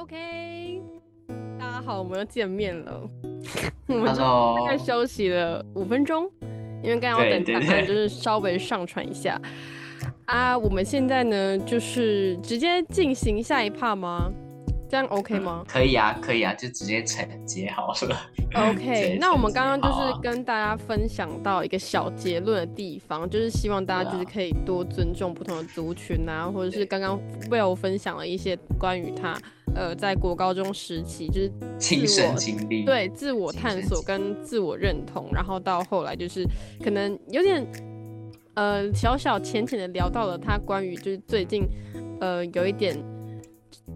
OK，大家好，我们又见面了。我们大概休息了五分钟，因为刚刚要等他们，就是稍微上传一下。啊，我们现在呢，就是直接进行下一趴吗？这样 OK 吗？可以啊，可以啊，就直接承接好了。OK，那我们刚刚就是跟大家分享到一个小结论的地方，就是希望大家就是可以多尊重不同的族群啊，或者是刚刚 Will 分享了一些关于他呃在国高中时期就是亲身经历，对自我探索跟自我认同，然后到后来就是可能有点呃小小浅浅的聊到了他关于就是最近呃有一点。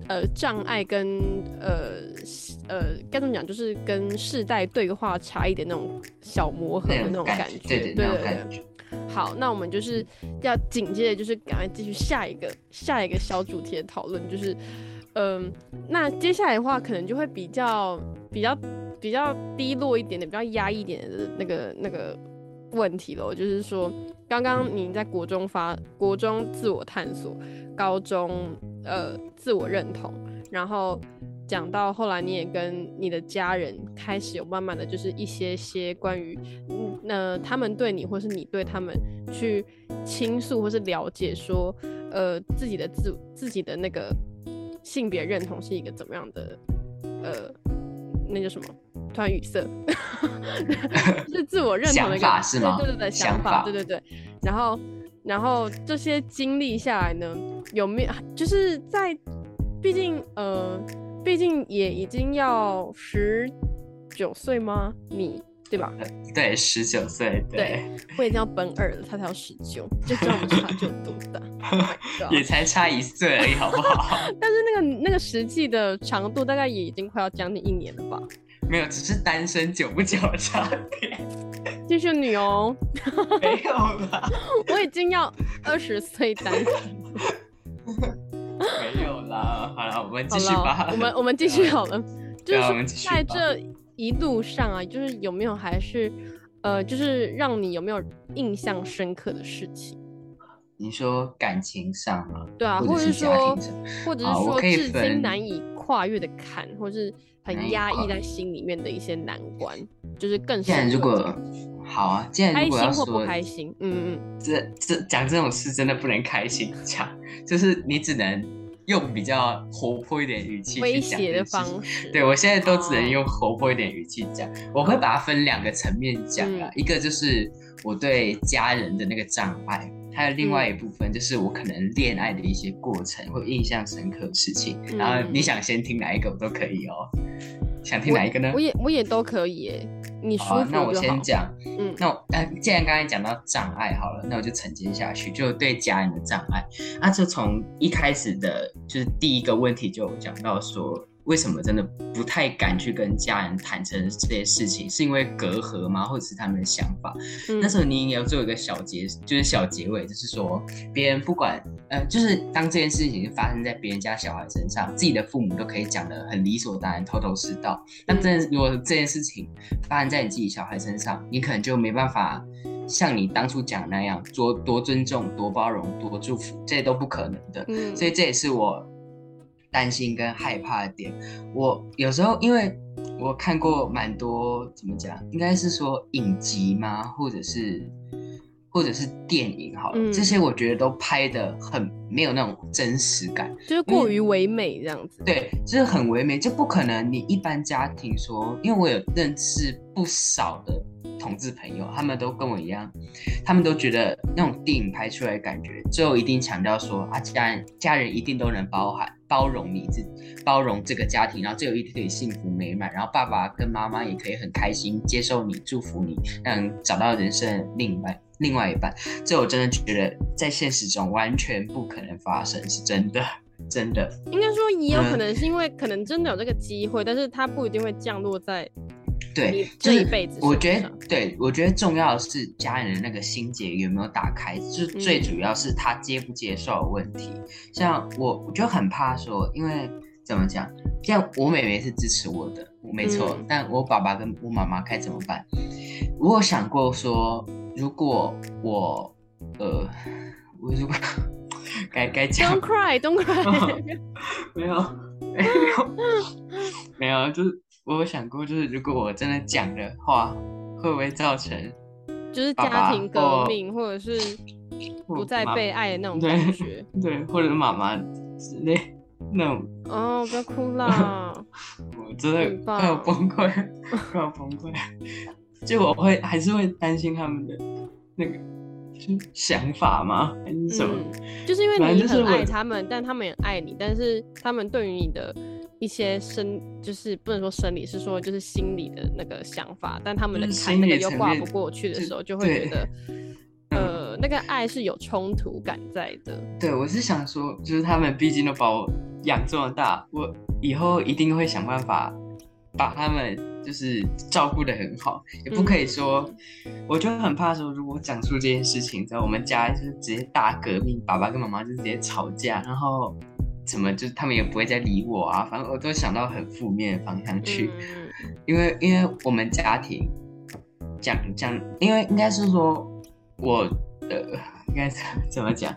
呃，障碍跟呃呃该怎么讲，就是跟世代对话差一点那种小磨合的那种感觉，对对对。好，那我们就是要紧接着就是赶快继续下一个下一个小主题的讨论，就是嗯，那接下来的话可能就会比较比较比较低落一点点，比较压抑一点的那个那个问题了，就是说刚刚你在国中发国中自我探索，高中。呃，自我认同，然后讲到后来，你也跟你的家人开始有慢慢的就是一些些关于，嗯，那他们对你或是你对他们去倾诉或是了解，说，呃，自己的自自己的那个性别认同是一个怎么样的，呃，那叫什么？突然语塞，是自我认同的想法是吗？对对对，想法，对对对，然后。然后这些经历下来呢，有没有就是在，毕竟呃，毕竟也已经要十九岁吗？你对吧？对，十九岁。对，我已经要奔二了，他才要十九，就这么差就多大？也才差一岁而已，好不好？但是那个那个实际的长度大概也已经快要将近一年了吧？没有，只是单身久不久的差别。继续女哦，没有啦，我已经要二十岁单身。没有啦，好了，我们继续吧。我们我们继续好了，就是在这一路上啊，就是有没有还是呃，就是让你有没有印象深刻的事情？你说感情上吗？对啊，或者是说，或者是说至今难以跨越的坎，或是很压抑在心里面的一些难关，就是更现在如果。好啊，既然如果要说不开心，嗯嗯，这这讲这种事真的不能开心讲，就是你只能用比较活泼一点语气威胁的方式。对我现在都只能用活泼一点语气讲，我会把它分两个层面讲啊，一个就是我对家人的那个障碍，还有另外一部分就是我可能恋爱的一些过程或印象深刻的事情。然后你想先听哪一个我都可以哦，想听哪一个呢？我也我也都可以诶。你说，那我先讲。嗯，那我呃，既然刚才讲到障碍好了，那我就承接下去，就对家人的障碍。那就从一开始的，就是第一个问题就讲到说。为什么真的不太敢去跟家人坦诚这些事情？是因为隔阂吗？或者是他们的想法？那时候你也要做一个小结，就是小结尾，就是说别人不管，呃，就是当这件事情发生在别人家小孩身上，自己的父母都可以讲的很理所当然、头头是道。那真如果这件事情发生在你自己小孩身上，你可能就没办法像你当初讲那样，多多尊重、多包容、多祝福，这些都不可能的。嗯，所以这也是我。担心跟害怕的点，我有时候因为我看过蛮多，怎么讲，应该是说影集吗？或者是或者是电影，好了，这些我觉得都拍的很没有那种真实感，就是过于唯美这样子。对，就是很唯美，就不可能你一般家庭说，因为我有认识不少的。同志朋友，他们都跟我一样，他们都觉得那种电影拍出来的感觉，最后一定强调说啊，家人家人一定都能包含包容你，自包容这个家庭，然后最后一定可以幸福美满，然后爸爸跟妈妈也可以很开心接受你，祝福你，让找到人生另一半另外一半。这我真的觉得在现实中完全不可能发生，是真的，真的。应该说也有可能是因为可能真的有这个机会，但是它不一定会降落在。对，这一辈子，我觉得，对我觉得重要的是家人的那个心结有没有打开，就最主要是他接不接受的问题。像我，我就很怕说，因为怎么讲，像我妹妹是支持我的，没错，但我爸爸跟我妈妈该怎么办？我有想过说，如果我，呃，我如果 该该讲。Don't cry, don't cry。没有，没有，没有，就是我有想过，就是如果我真的讲的话，会不会造成就是家庭革命，或者是不再被爱的那种感觉。对，或者妈妈之类那种，哦，不要哭啦。我真的快要崩溃，快要崩溃。就我会还是会担心他们的那个想法吗？还是什么？嗯，就是因为你很爱他们，但他们也爱你，但是他们对于你的一些生，就是不能说生理，是说就是心理的那个想法，但他们的就是坎那个又挂不过去的时候，就会觉得，呃，那个爱是有冲突感在的。对，我是想说，就是他们毕竟都把我养这么大，我以后一定会想办法把他们就是照顾的很好，也不可以说，我就很怕说，如果讲出这件事情之后，我们家就是直接大革命，爸爸跟妈妈就直接吵架，然后怎么就是他们也不会再理我啊，反正我都想到很负面的方向去，嗯 因为因为我们家庭讲讲，因为应该是说我的应该怎 怎么讲，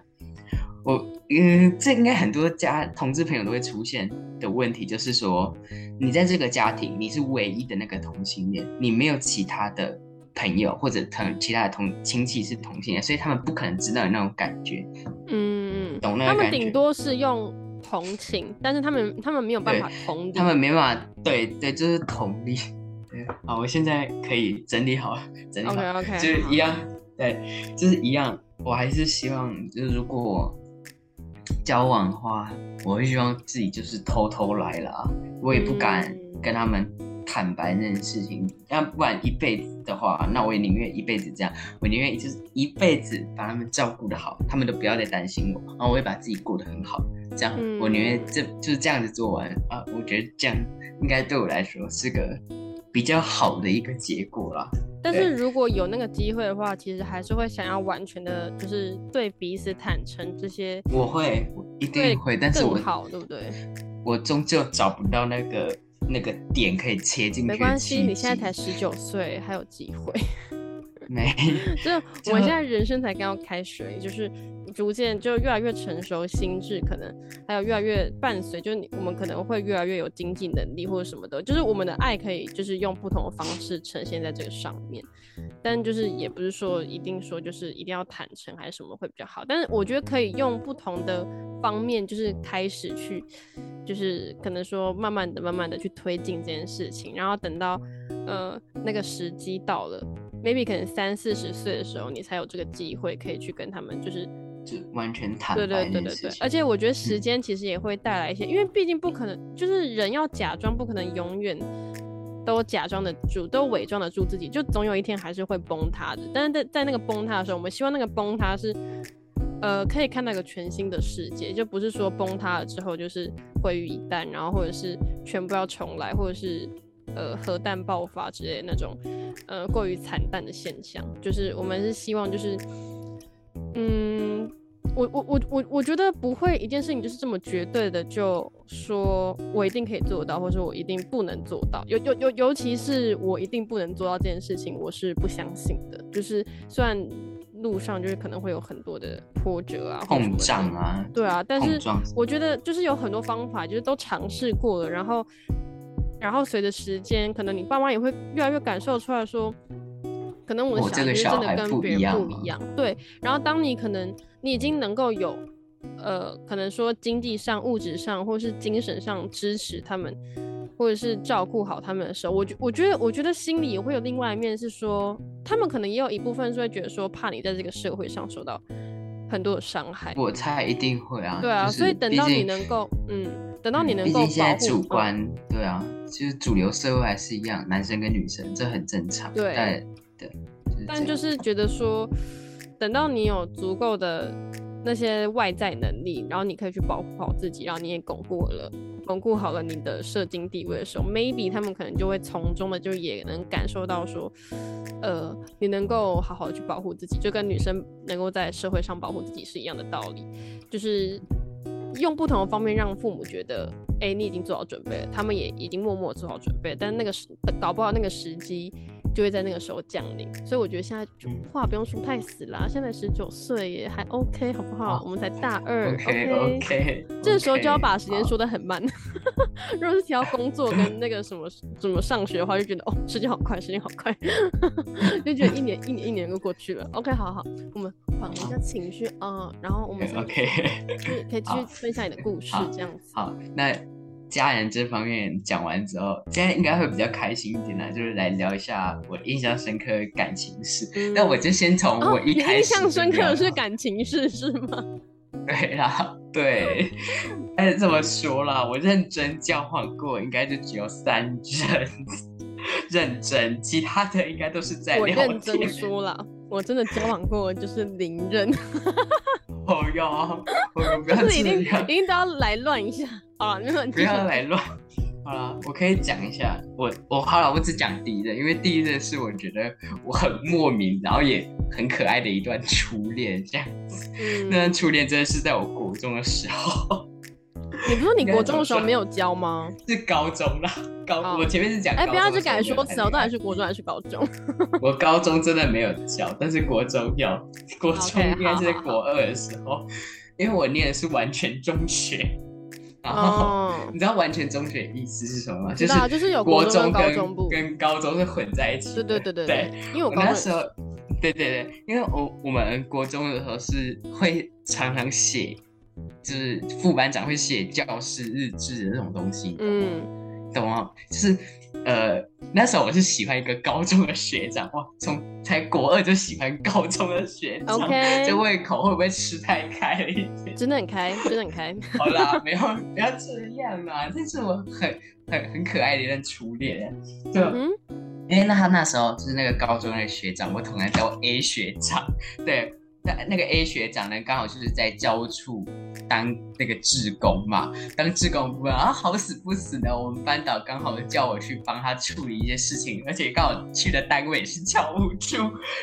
我嗯，这应该很多家同志朋友都会出现的问题，就是说你在这个家庭你是唯一的那个同性恋，你没有其他的朋友或者同其他的同亲戚是同性恋，所以他们不可能知道你那种感觉。嗯，懂那个他们顶多是用同情，但是他们他们没有办法同理，他们没办法，对对，就是同理。对，好，我现在可以整理好，整理好就是一样，对，就是一样。我还是希望，就是如果交往的话，我会希望自己就是偷偷来啦，我也不敢嗯跟他们坦白这件事情。要不然一辈子的话，那我也宁愿一辈子这样，我宁愿就是一辈子把他们照顾的好，他们都不要再担心我，然后我会把自己过得很好。这样，嗯我宁愿这就是这样子做完啊，我觉得这样应该对我来说是个比较好的一个结果啦。但是如果有那个机会的话，其实还是会想要完全的，就是对彼此坦诚这些，我会，我一定会，但是我更好，对不对？我终究找不到那个那个点可以切进去。没关系，你现在才十九岁，还有机会。没，就是我们现在人生才刚要开始，就是逐渐就越来越成熟，心智可能还有越来越伴随，就是我们可能会越来越有经济能力或者什么的，就是我们的爱可以就是用不同的方式呈现在这个上面，但就是也不是说一定说就是一定要坦诚还是什么会比较好，但是我觉得可以用不同的方面就是开始去，就是可能说慢慢的、慢慢的去推进这件事情，然后等到呃那个时机到了。maybe 可能三四十岁的时候，你才有这个机会可以去跟他们，就是就完全坦对白对对对对。而且我觉得时间其实也会带来一些，因为毕竟不可能，就是人要假装，不可能永远都假装得住，都伪装得住自己，就总有一天还是会崩塌的。但是在在那个崩塌的时候，我们希望那个崩塌是。呃，可以看到一个全新的世界，就不是说崩塌了之后就是毁于一旦，然后或者是全部要重来，或者是呃核弹爆发之类的那种呃过于惨淡的现象。就是我们是希望就是嗯，我我我我我觉得不会一件事情就是这么绝对的就说我一定可以做到，或者我一定不能做到。尤尤尤尤其是我一定不能做到这件事情，我是不相信的。就是虽然路上就是可能会有很多的波折啊、碰撞啊，对啊，但是我觉得就是有很多方法，就是都尝试过了，然后，然后随着时间，可能你爸妈也会越来越感受出来说，可能我的我这个小孩就是真的跟别人不一样。对，然后当你可能你已经能够有，呃，可能说经济上、物质上或是精神上支持他们，或者是照顾好他们的时候，我觉我觉得我觉得心里也会有另外一面是说，他们可能也有一部分是会觉得说，怕你在这个社会上受到很多的伤害。我猜一定会啊。对啊，就是所以等到你能够，嗯，等到你嗯能够保毕竟现在护嗯主观，对啊，就是主流社会还是一样，男生跟女生，这很正常。对但对，就是但就是觉得说，等到你有足够的那些外在能力，然后你可以去保护好自己，然后你也巩固了、巩固好了你的社经地位的时候，maybe 他们可能就会从中的就也能感受到说，呃，你能够好好的去保护自己，就跟女生能够在社会上保护自己是一样的道理，就是用不同的方面让父母觉得，哎、你已经做好准备了，他们也已经默默做好准备了，但那个时搞不好那个时机就会在那个时候降临。所以我觉得现在就话不用说太死啦，现在十九岁也还 OK，好不好？我们才大二，OK OK，这时候就要把时间说的很慢。如果是提到工作跟那个什么什么上学的话，就觉得哦，时间好快，时间好快，就觉得一年一年一年就过去了。OK，好好，我们缓一下情绪啊，然后我们 OK，可以继续分享你的故事，这样子。好，那。家人这方面讲完之后，现在应该会比较开心一点啦，就是来聊一下我印象深刻的感情事。那我就先从我一开始。印象深刻的是感情事是吗？对啦，对，但是这么说啦，我认真交往过，应该就只有三人认真，其他的应该都是在聊天。我认真说了，我真的交往过就是零人。哦哟，我不要 这样，一定都要来乱一下。好了，不要来乱。好了，我可以讲一下，我我好了，我只讲第一任，因为第一任是我觉得我很莫名，然后也很可爱的一段初恋，这样子。那段初恋真的是在我国中的时候。你不是说你 国中的时候没有教吗？是高中啦，高我前面是讲。哎，不要去改说辞哦，到底是国中还是高中？我高中真的没有教，但是国中有，国中应该是在国二的时候，因为我念的是完全中学。然后 你知道完全中学意思是什么吗？就是就是有国中跟跟高中是混在一起。对对对对对，因为我那时候，对对对，因为我我们国中的时候是会常常写。就是副班长会写教师日志的那种东西，嗯，懂吗？就是呃，那时候我是喜欢一个高中的学长，哇，从才国二就喜欢高中的学长，OK，这胃口会不会吃太开了一点？真的很开，真的很开。好啦，没有，不要这样啦！这是我很很很可爱的一段初恋，对，因为那他那时候就是那个高中的学长，我同样叫 A 学长，对。那那个 A 学长呢，刚好就是在教处当那个志工嘛，当志工部分啊，好死不死的，我们班导刚好叫我去帮他处理一些事情，而且刚好去的单位是教务处，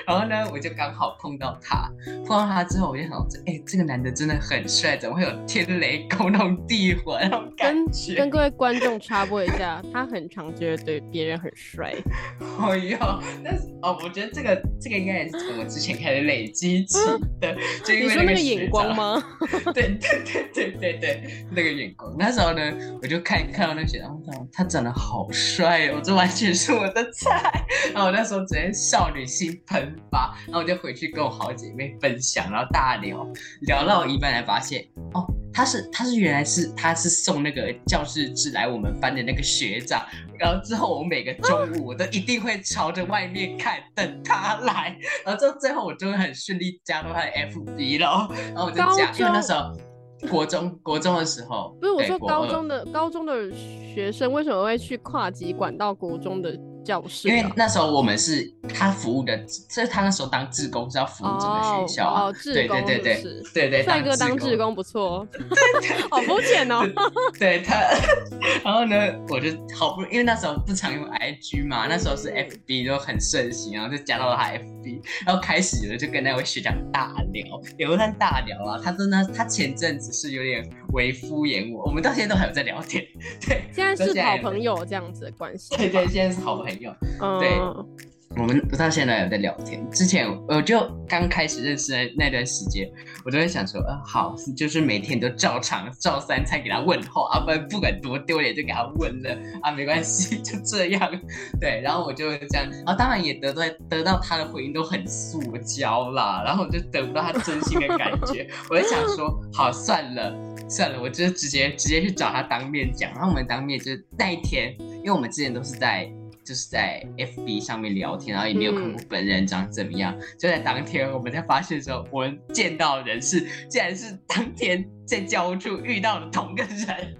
然后呢，我就刚好碰到他，碰到他之后，我就想，哎，这个男的真的很帅，怎么会有天雷勾动地火那种感觉？跟各位观众插播一下，他很常觉得对别人很帅。哎呦，但是哦，我觉得这个这个应该也是从我之前开始累积起。对，就因为那个眼光吗？对对对对对对，那个眼光。那时候呢，我就看看到那个学长，他长得好帅哦，这完全是我的菜。然后我那时候直接少女心喷发，然后我就回去跟我好姐妹分享，然后大聊聊到一半才发现，哦。他是他是原来是他是送那个教室纸来我们班的那个学长，然后之后我每个中午我都一定会朝着外面看等他来，然后之后最后我就会很顺利加入他的 FB 了，然后我就加，因为那时候国中国中的时候，不是我说高中的高中的学生为什么会去跨级管到国中的？教室，因为那时候我们是他服务的，所以他那时候当志工是要服务整个学校啊。对对对对对对，帅哥当志工不错，好肤浅哦。对他，然后呢，我就好不，因为那时候不常用 IG 嘛，那时候是 FB 就很盛行，然后就加到了他 FB，然后开始了就跟那位学长大聊，也不算大聊啊，他真的他前阵子是有点微敷衍我，我们到现在都还有在聊天，对，现在是好朋友这样子的关系，对对，现在是好朋友。朋友，对，我们不到现在有在聊天。之前我就刚开始认识的那段时间，我都会想说，呃，好，就是每天都照常照三餐给他问候啊，不不管多丢脸就给他问了啊，没关系，就这样。对，然后我就这样，然后当然也得到得到他的回应都很塑胶啦，然后我就得不到他真心的感觉，我就想说，好，算了算了，我就直接直接去找他当面讲。然后我们当面就是那一天，因为我们之前都是在。就是在 FB 上面聊天，然后也没有看过本人长怎么样。就在当天，我们在发现的时候，我们见到的人是竟然是当天在教务处遇到的同个人。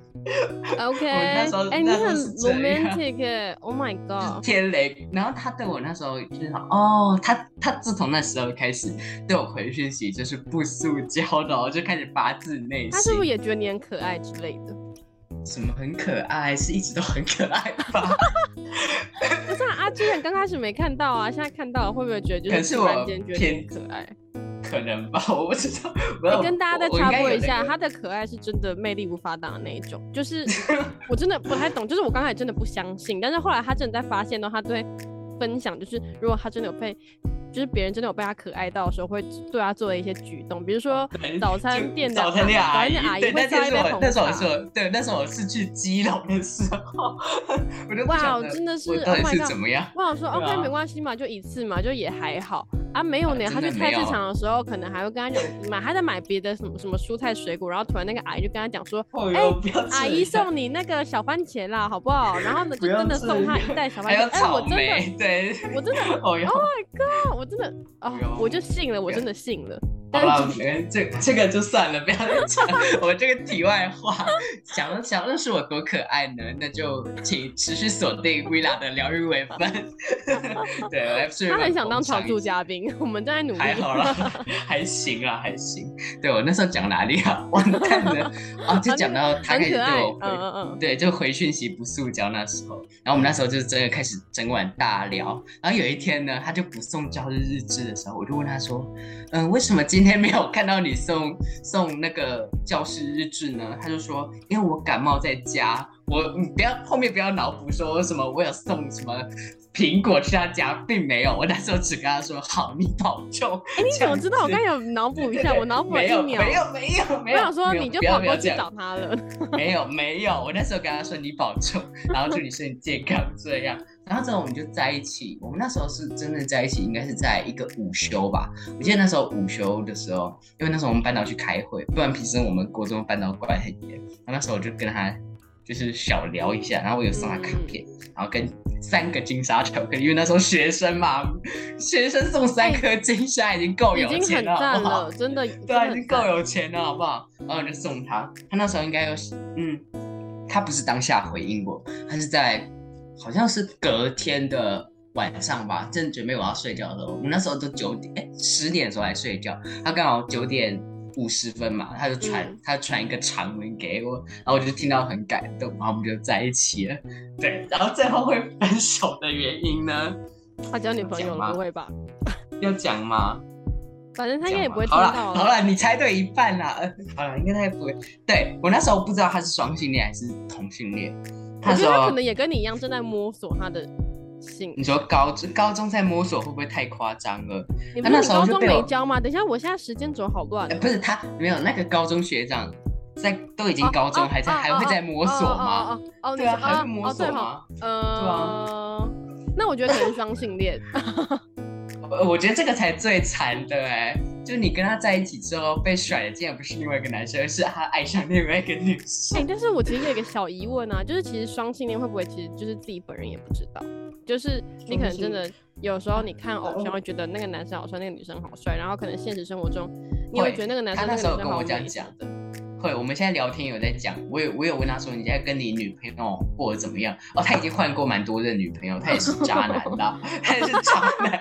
OK，那时候哎，你很 romantic 哎，Oh my god，天雷。然后他对我那时候就是哦，他他自从那时候开始对我回讯息就是不塑胶的，就开始发自内心。他是不是也觉得你很可爱之类的？什么很可爱？是一直都很可爱吧？不是啊，之前刚开始没看到啊，现在看到了，会不会觉得就是突然间觉得可爱？可能吧，我不知道。你跟大家再插播一下，他的可爱是真的魅力无法挡的那一种，就是我真的不太懂，就是我刚才真的不相信，但是后来他真的在发现到他对。分享，就是如果他真的有被，就是别人真的有被他可爱到的时候，会对他做的一些举动，比如说早餐店的早餐店阿姨，阿姨会那一杯红那时候我是对，那时候我是去基隆的时候，我就哇，真的是到底是怎么样？我想说，OK，没关系嘛，就一次嘛，就也还好啊。没有呢，他去菜市场的时候，可能还会跟他讲买，他在买别的什么什么蔬菜水果，然后突然那个阿姨就跟他讲说，哎，阿姨送你那个小番茄啦，好不好？然后呢，就真的送他一袋小番茄。哎，我真的，对，我真的，Oh my God，我真的，啊，我就信了，我真的信了。好了，这这个就算了，不要再讲。我这个题外话，想想认识我多可爱呢，那就请持续锁定 Villa 的疗愈微分。对，他很想当常驻嘉宾，我们正在努力。还好啦，还行啊，还行。对我那时候讲哪里啊？完蛋了啊！就讲到他开始对我回，对，就回讯息不塑胶那时候。然后我们那时候就真的开始整晚大聊。然后有一天呢，他就不送教日日志的时候，我就问他说：“嗯，为什么今？”今天没有看到你送送那个教师日志呢，他就说，因为我感冒在家，我你不要后面不要脑补说什么我有送什么苹果去他家，并没有，我那时候只跟他说好，你保重。哎，你怎么知道？我刚有脑补一下，我脑补了一秒，没有没有没有，我想说你就跑过去找他了。没有没有，我那时候跟他说你保重，然后祝你身体健康这样。然后之后我们就在一起，我们那时候是真的在一起，应该是在一个午休吧。我记得那时候午休的时候，因为那时候我们班导去开会，不然平时我们国中班导管很严。然后那时候我就跟他就是小聊一下，然后我有送他卡片，然后跟三个金沙巧克力，因为那时候学生嘛，学生送三颗金沙已经够有钱了，好不好？真的，对啊，已经够有钱了，好不好？然后我就送他，他那时候应该有，嗯，他不是当下回应我，他是在。好像是隔天的晚上吧，正准备我要睡觉的时候，我们那时候都九点，哎，十点的时候来睡觉。他刚好九点五十分嘛，他就传，他传一个长文给我，然后我就听到很感动，然后我们就在一起了。对，然后最后会分手的原因呢？他交女朋友了，不会吧？要讲吗？反正他应该也不会听到。好了，好了，你猜对一半啦。好了，应该他也不会。对我那时候不知道他是双性恋还是同性恋。我觉得他可能也跟你一样正在摸索他的性。你说高高中在摸索会不会太夸张了？你不是高中没教吗？等一下，我现在时间轴好乱。不是他没有那个高中学长在都已经高中还在还会在摸索吗？哦，对啊，还会摸索吗？呃，那我觉得可能双性恋。我觉得这个才最惨的哎。就你跟他在一起之后被甩的，竟然不是另外一个男生，而是他爱上另外一个女生。哎，但是我其实有一个小疑问啊，就是其实双性恋会不会其实就是自己本人也不知道？就是你可能真的有时候你看偶像会觉得那个男生好帅，那个女生好帅，然后可能现实生活中你会觉得那个男生那个女生好讲的。会，我们现在聊天有在讲，我有我有问他说你现在跟你女朋友过得怎么样？哦，他已经换过蛮多的女朋友，他也是渣男的，他也是渣男。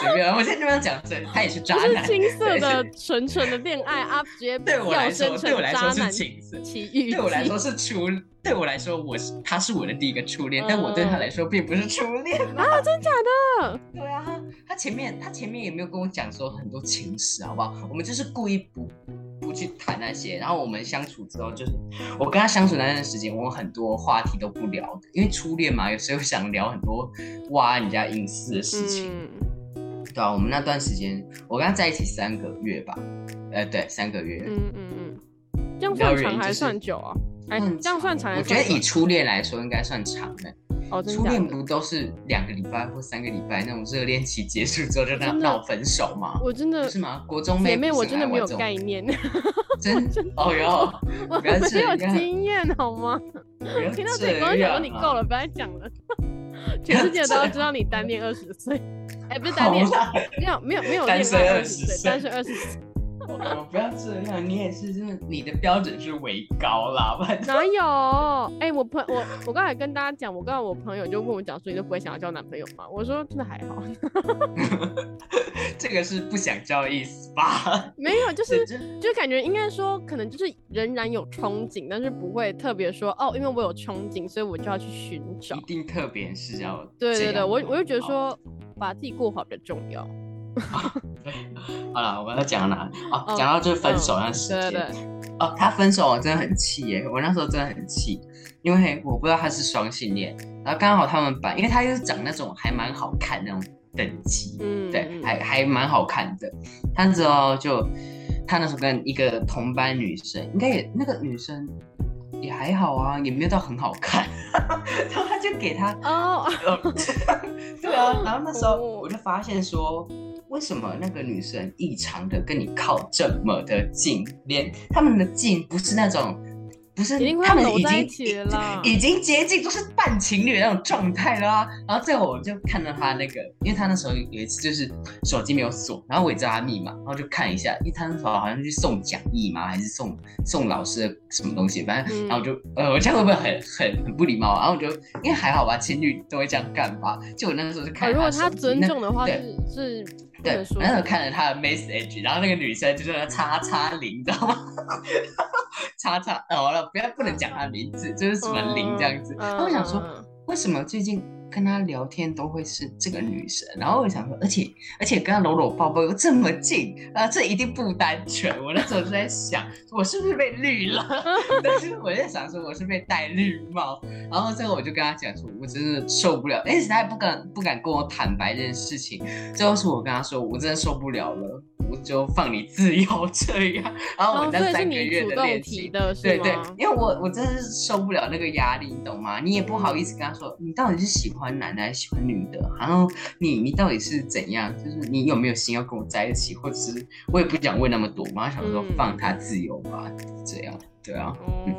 随便，我在这边讲，这他也是渣男。青涩的纯纯的恋爱啊，直接对我来说，对我来说是青涩。奇遇，对我来说是初，对我来说我是他是我的第一个初恋，但我对他来说并不是初恋啊，真假的？对啊，他前面他前面也没有跟我讲说很多情史，好不好？我们就是故意不不去谈那些，然后我们相处之后，就是我跟他相处那段时间，我很多话题都不聊的，因为初恋嘛，有时候想聊很多挖人家隐私的事情。对啊，我们那段时间，我跟他在一起三个月吧，呃，对，三个月。嗯嗯嗯，这样算长还算久啊？哎，这样算长？我觉得以初恋来说，应该算长的。哦，初恋不都是两个礼拜或三个礼拜那种热恋期结束之后就闹闹分手吗？我真的是吗？国中妹妹，我真的没有概念。真 哦哟，我没有经验好吗？听到自己刚讲说你够了，不要讲了。全世界都 要知道你单恋二十岁。哎，不是单恋，没有没有没有单身二十岁，单身二十岁。不要这样，你也是，真的，你的标准是为高啦，哪有？哎，我朋我我刚才跟大家讲，我刚才我朋友就问我讲说，你都不会想要交男朋友吗？我说真的还好。这个是不想交的意思吧？没有，就是就感觉应该说，可能就是仍然有憧憬，但是不会特别说哦，因为我有憧憬，所以我就要去寻找。一定特别是要对对对，我我就觉得说。把自己过好比较重要。对，好了，我们要讲到哪？哦，讲到就是分手那时间。对对。哦，他分手我真的很气耶！我那时候真的很气，因为我不知道他是双性恋，然后刚好他们班，因为他又是长那种还蛮好看那种等级，嗯，对，还还蛮好看的。他之后就他那时候跟一个同班女生，应该也那个女生也还好啊，也没有到很好看，然后他就给他哦，对啊，然后那时候我就发现说。为什么那个女生异常的跟你靠这么的近，连他们的近不是那种。不是，他们已经已经接近，都是半情侣那种状态了。然后最后我就看到他那个，因为他那时候有一次就是手机没有锁，然后我也知道他密码，然后就看一下，因为他那时候好像去送讲义嘛，还是送送老师的什么东西，反正然后我就呃，我这样会不会很很很不礼貌？然后我就因为还好吧，情侣都会这样干吧。就我那时候就看，如果他尊重的话，是是。对，然后看了他的 message，然后那个女生就在那叉叉零，你知道吗？叉叉，哦了，不要不能讲他名字，就是什么零这样子。然后我想说，为什么最近？跟他聊天都会是这个女生，然后我想说，而且而且跟他搂搂抱抱又这么近，啊，这一定不单纯。我那时候就在想，我是不是被绿了？但是我在想说，我是被戴绿帽。然后最后我就跟他讲说，我真的受不了，但是他也不敢不敢跟我坦白这件事情。最后是我跟他说，我真的受不了了。我就放你自由这样，然后我们那三个月的恋情，对对，因为我我真的是受不了那个压力，你懂吗？你也不好意思跟他说，你到底是喜欢男的还是喜欢女的？然后你你到底是怎样？就是你有没有心要跟我在一起？或者是我也不想问那么多嘛，想说放他自由吧，这样对啊，嗯，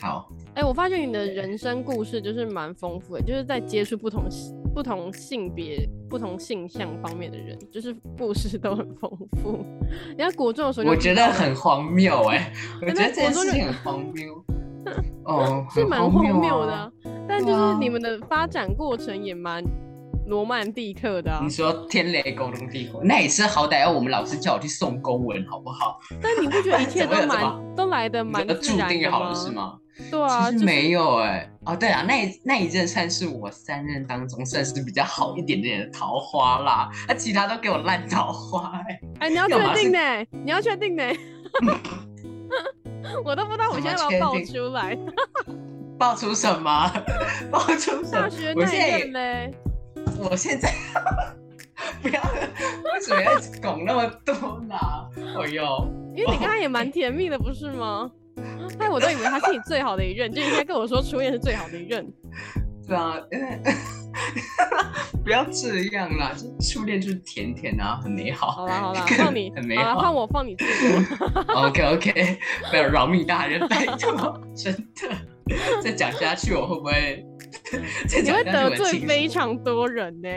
好。哎，我发现你的人生故事就是蛮丰富的，就是在接触不同不同性别、不同性向方面的人，就是故事都很丰富。你看国中的时候，我觉得很荒谬 哎，我觉得这件事情很荒谬。哦，是蛮荒谬的，但就是你们的发展过程也蛮罗曼蒂克的。你说天雷勾动地火，那也是好歹要我们老师叫我去送公文，好不好？但你不觉得一切都蛮 都来的蛮注定好了？是吗？对啊，其实没有哎，哦对啊，那那一任算是我三任当中算是比较好一点点的桃花啦，那其他都给我烂桃花哎。哎，你要确定呢？你要确定呢？我都不知道我现在要爆出来，爆出什么？爆出什么？大学那任嘞？我现在 不要，为什么要拱那么多呢？哎呦，因为你刚刚也蛮甜蜜的，不是吗？哎，我都以为他是你最好的一任，就应该跟我说初恋是最好的一任。对啊，不要这样啦，初恋就是甜甜啊，很美好。好啦 好啦，放你，很美好。换我放你自由。OK OK，不要饶命大人，拜托，真的，再讲下去我会不会？你会得罪非常多人呢。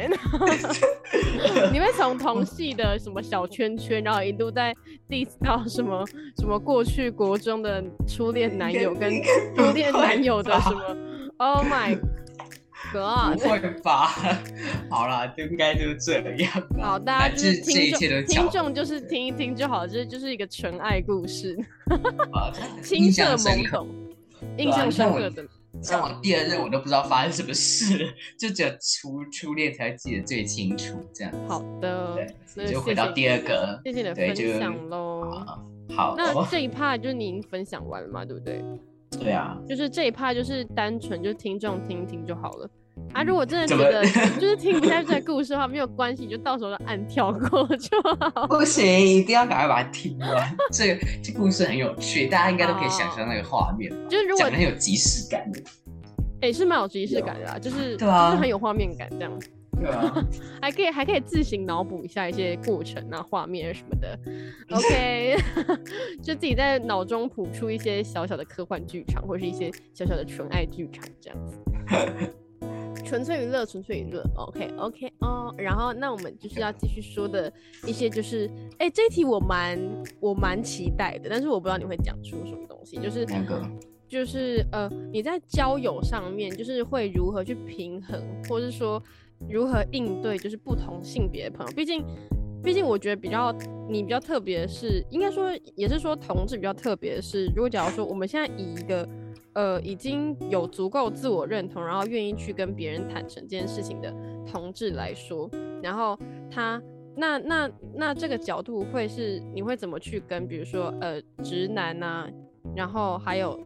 你会从同系的什么小圈圈，然后一路在 diss 到什么什么过去国中的初恋男友跟初恋男友的什么？Oh my 不会吧？好啦，就应该就是这样。好，大家就是听众，听众就是听一听就好，这就是一个纯爱故事，青涩懵懂，印象深刻的。像我第二任，我都不知道发生什么事，就只有初初恋才记得最清楚这样。好的，对，就回到第二个，谢谢你的分享喽。好，那这一趴就是您分享完了嘛，对不对？对啊，就是这一趴就是单纯就听众听听就好了。啊，如果真的觉得就是听不下去这个故事的话，没有关系，就到时候按跳过就好。不行，一定要赶快把它听完。这个这故事很有趣，大家应该都可以想象那个画面，就是如果很有即视感的。哎，是蛮有即视感的啦，就是就是很有画面感这样。对啊，还可以还可以自行脑补一下一些过程啊、画面什么的。OK，就自己在脑中谱出一些小小的科幻剧场，或是一些小小的纯爱剧场这样子。纯粹娱乐，纯粹娱乐，OK，OK 哦。然后，那我们就是要继续说的一些，就是，哎，这一题我蛮我蛮期待的，但是我不知道你会讲出什么东西，就是那个？就是呃，你在交友上面，就是会如何去平衡，或者是说如何应对，就是不同性别的朋友。毕竟，毕竟我觉得比较你比较特别是，应该说也是说同志比较特别是，如果假如说我们现在以一个。呃，已经有足够自我认同，然后愿意去跟别人坦诚这件事情的同志来说，然后他那那那这个角度会是你会怎么去跟比如说呃直男啊，然后还有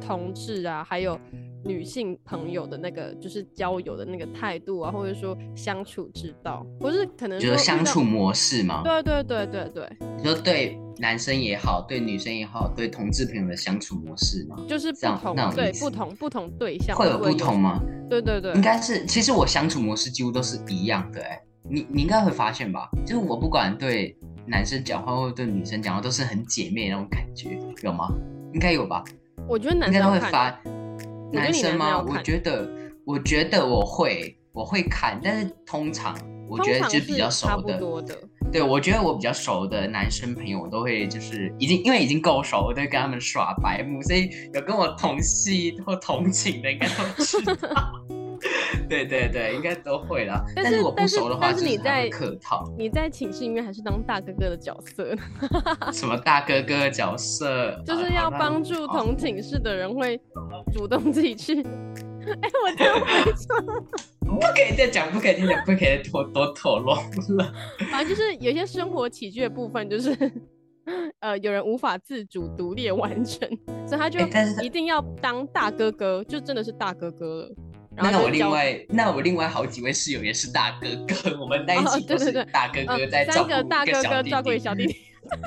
同志啊，还有。女性朋友的那个就是交友的那个态度啊，或者说相处之道，不是可能就是相处模式吗？对对对对对。你说对男生也好，对女生也好，对同志朋友的相处模式吗？就是不同对不同不同对象会有不同吗？对对对，应该是。其实我相处模式几乎都是一样的，哎，你你应该会发现吧？就是我不管对男生讲话，或者对女生讲话，都是很姐妹那种感觉，有吗？应该有吧？我觉得男生都会发。男生吗？我觉得，我觉得我会，我会看，但是通常我觉得就比较熟的，对，我觉得我比较熟的男生朋友，我都会就是已经因为已经够熟，我都会跟他们耍白目，所以有跟我同系或同寝的应该都知道。对对对，应该都会啦。但是我不熟的话，是你在客套。你在寝室里面还是当大哥哥的角色？什么大哥哥的角色？就是要帮助同寝室的人，会主动自己去。哎，我真没错。不可以再讲，不可以再讲，不可以多多透露了。反正就是有些生活起居的部分，就是呃，有人无法自主独立完成，所以他就一定要当大哥哥，就真的是大哥哥了。那我另外，那我另外好几位室友也是大哥哥，我们在一起都是大哥哥在照顾大哥哥照顾小弟弟。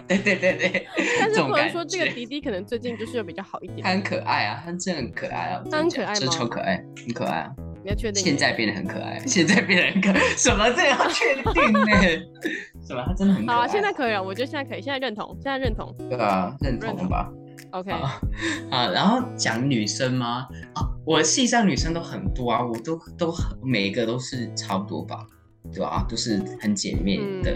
对对对对，但是不能说这个迪迪可能最近就是比较好一点。他很可爱啊，他真的很可爱啊，他很可爱吗？超可爱，很可爱啊。你要确定？现在变得很可爱，现在变得很可爱 什么？这要确定呢？什么？他真的很可爱好啊！现在可以了，我觉得现在可以，现在认同，现在认同。对啊，认同吧。OK，啊，然后讲女生吗？啊，我系上女生都很多啊，我都都很每一个都是差不多吧，对吧？都是很简面的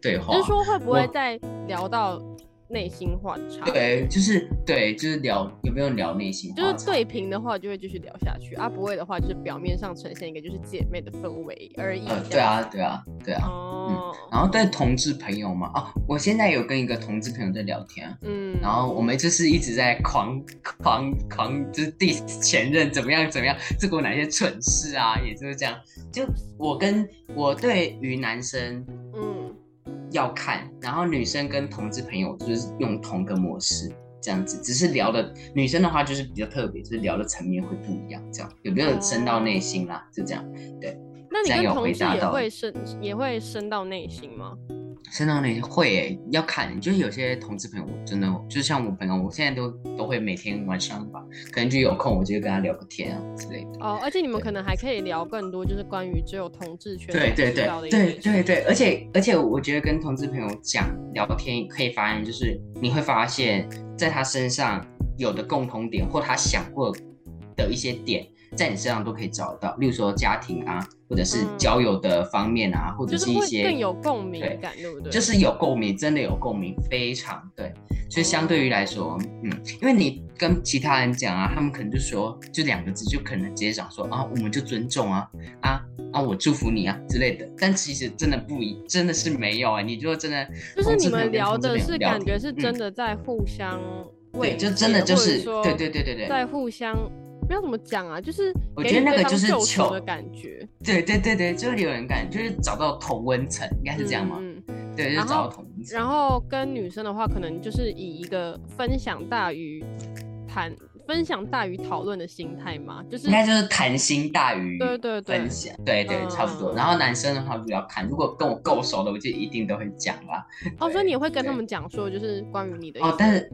对话。就是说会不会再聊到？内心话差，对，就是对，就是聊有没有聊内心，就是对平的话就会继续聊下去啊，不会的话就是表面上呈现一个就是姐妹的氛围而已。呃，对啊，对啊，对啊。哦。然后对同志朋友嘛，啊，我现在有跟一个同志朋友在聊天，嗯，然后我们就是一直在狂狂狂，就是第前任怎么样怎么样，做过哪些蠢事啊，也就是这样。就我跟我对于男生，嗯。要看，然后女生跟同志朋友就是用同个模式这样子，只是聊的女生的话就是比较特别，就是聊的层面会不一样，这样有没有深到内心啦？就这样，对。那你跟同志也会深也会深到内心吗？深到内会诶，要看，就是有些同志朋友真的，就是像我朋友，我现在都都会每天晚上吧，可能就有空我就跟他聊个天啊之类的。哦，而且你们可能还可以聊更多，就是关于只有同志圈对对对对对对，而且而且我觉得跟同志朋友讲聊天可以发现，就是你会发现在他身上有的共同点或他想过的一些点。在你身上都可以找到，例如说家庭啊，或者是交友的方面啊，或者是一些更有共鸣感，对不对？就是有共鸣，真的有共鸣，非常对。所以相对于来说，嗯，因为你跟其他人讲啊，他们可能就说就两个字，就可能直接讲说啊，我们就尊重啊，啊啊，我祝福你啊之类的。但其实真的不一，真的是没有啊。你就真的就是你们聊的是感觉是真的在互相对，就真的就是对对对对对，在互相。不要怎么讲啊，就是我觉得那个就是求的感觉。对对对对，就是有人感，就是找到同温层，应该是这样吗？嗯，对，就是找到同温层。然后跟女生的话，可能就是以一个分享大于谈，分享大于讨论的心态嘛，就是应该就是谈心大于对对对分享，对对差不多。然后男生的话比较看，如果跟我够熟的，我就一定都会讲啦。哦，所以你会 跟他们讲说，就是关于你的哦，但是。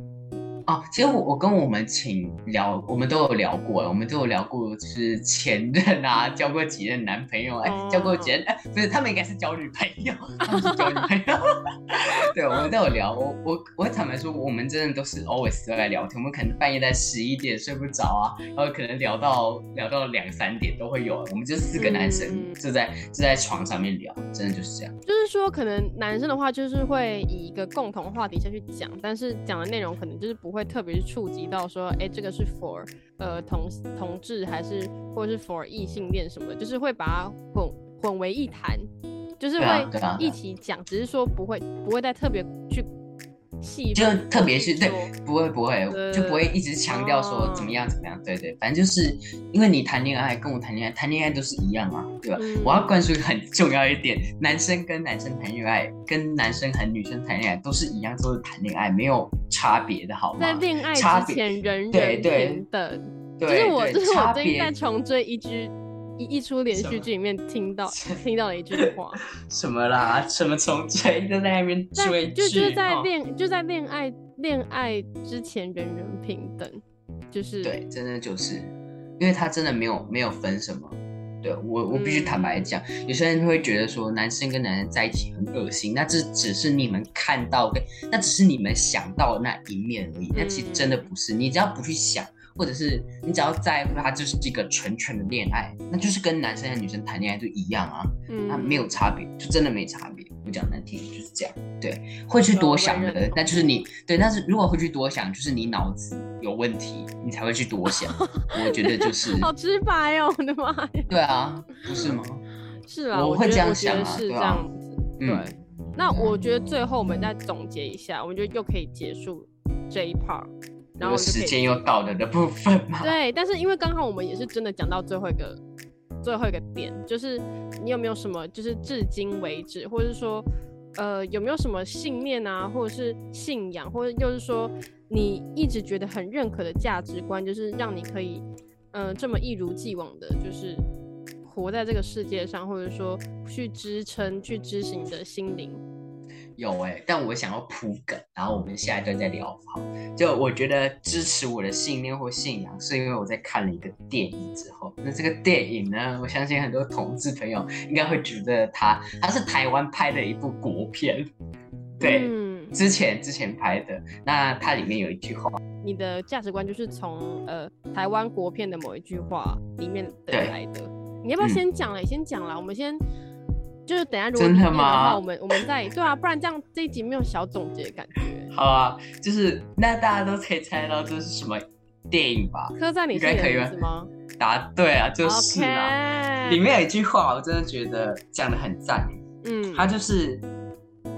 哦，其实我我跟我们请聊，我们都有聊过，我们都有聊过，就是前任啊，交过几任男朋友，哎，交过几任，哎，不是，他们应该是交女朋友，他们是交女朋友。对，我们都有聊，我我我坦白说，我们真的都是 always 都在聊天，我们可能半夜在十一点睡不着啊，然后可能聊到聊到两三点都会有，我们就四个男生就在就在床上面聊，真的就是这样。就是说，可能男生的话就是会以一个共同话题下去讲，但是讲的内容可能就是不。会特别是触及到说，哎，这个是 for 呃同同志还是或者是 for 异性恋什么的，就是会把它混混为一谈，就是会一起讲，只是说不会不会再特别去戏，就特别是对，不会不会，就不会一直强调说怎么样怎么样，对对，反正就是因为你谈恋爱跟我谈恋爱，谈恋爱都是一样啊，对吧？嗯我要灌输一个很重要一点，男生跟男生谈恋爱，跟男生和女生谈恋爱都是一样，都是谈恋爱，没有差别的好吗？在恋爱差别之前人人对对平等。对这是我，对这是我差最近别在重追一句一一出连续剧里面听到 听到了一句话，什么啦？什么从追就在那边追，就就是在哦。恋就在恋爱恋爱之前人人平等，就是对，真的就是，因为他真的没有没有分什么。对我，我必须坦白嗯讲，有些人会觉得说男生跟男生在一起很恶心，那这只是你们看到跟那只是你们想到的那一面而已，那其实真的不是。你只要不去想，或者是你只要在乎他就是一个纯纯的恋爱，那就是跟男生和女生谈恋爱就一样啊，嗯那没有差别，就真的没差别。我讲难听就是这样，对，会去多想的那就是你对，但是如果会去多想，就是你脑子有问题，你才会去多想。我觉得就 是，好直白哦，我的妈呀！对啊，不是吗？是啊，我会这样想啊对啊样子。嗯对，那我觉得最后我们再总结一下，我们就又可以结束这一 part，然后时间又到了的部分嘛。对，但是因为刚好我们也是真的讲到最后一个最后一个点，就是你有没有什么就是至今为止，或者是说呃有没有什么信念啊，或者是信仰，或者又是说你一直觉得很认可的价值观，就是让你可以嗯、呃这么一如既往的，就是活在这个世界上，或者说去支撑、去支持你的心灵。有哎、但我想要铺梗，然后我们下一段再聊好。就我觉得支持我的信念或信仰，是因为我在看了一个电影之后，那这个电影呢，我相信很多同志朋友应该会觉得它，它是台湾拍的一部国片，对，嗯，之前之前拍的，那它里面有一句话，你的价值观就是从呃台湾国片的某一句话里面得对来的。你要不要嗯先讲了？你先讲了，我们先就是等下如果真的吗，我们我们再对啊，不然这样这一集没有小总结的感觉。好啊，就是那大家都可以猜到这是什么电影吧？刻在你心里的应该可以吧名字吗？答对啊，就是啊。里面有一句话，我真的觉得讲的很赞。嗯，他就是，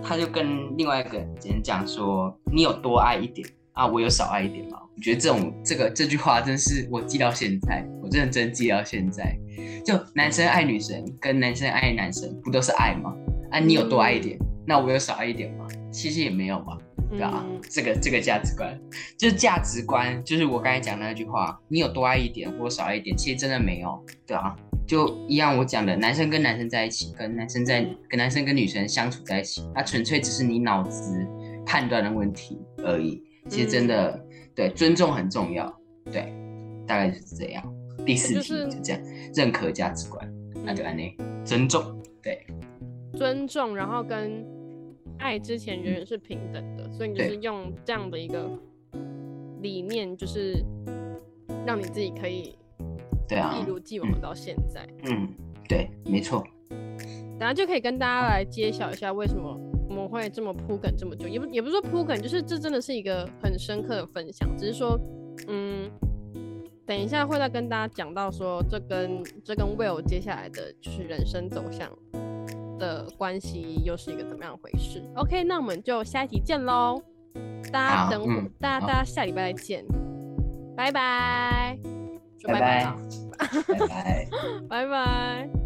他就跟另外一个人讲说，你有多爱一点啊，我有少爱一点吗。我觉得这种这个这句话真是我记到现在，我认真记到现在。就男生爱女生跟男生爱男生，不都是爱吗？啊，你有多爱一点，那我有少爱一点吗？其实也没有吧，对啊，嗯这个这个价值观，就是价值观，就是我刚才讲的那句话，你有多爱一点或少爱一点，其实真的没有，对啊，就一样我讲的，男生跟男生在一起，跟男生在跟男生跟女生相处在一起，那纯粹只是你脑子判断的问题而已。其实真的，对尊重很重要，对，大概就是这样。第四题就这样，认可价值观，那就按那尊重，对。尊重，然后跟爱之前人人是平等的，所以你就是用这样的一个理念，就是让你自己可以对啊一，如既往地到现在。嗯，对，没错，然后就可以跟大家来揭晓一下为什么我们会这么铺梗这么久，也不也不是说铺梗，就是这真的是一个很深刻的分享，只是说，嗯，等一下会再跟大家讲到说这跟这跟 Will 接下来的就是人生走向的关系又是一个怎么样的回事。OK，那我们就下一集见喽，大家等大家大家下礼拜再见，拜拜，说拜拜拜拜。拜拜。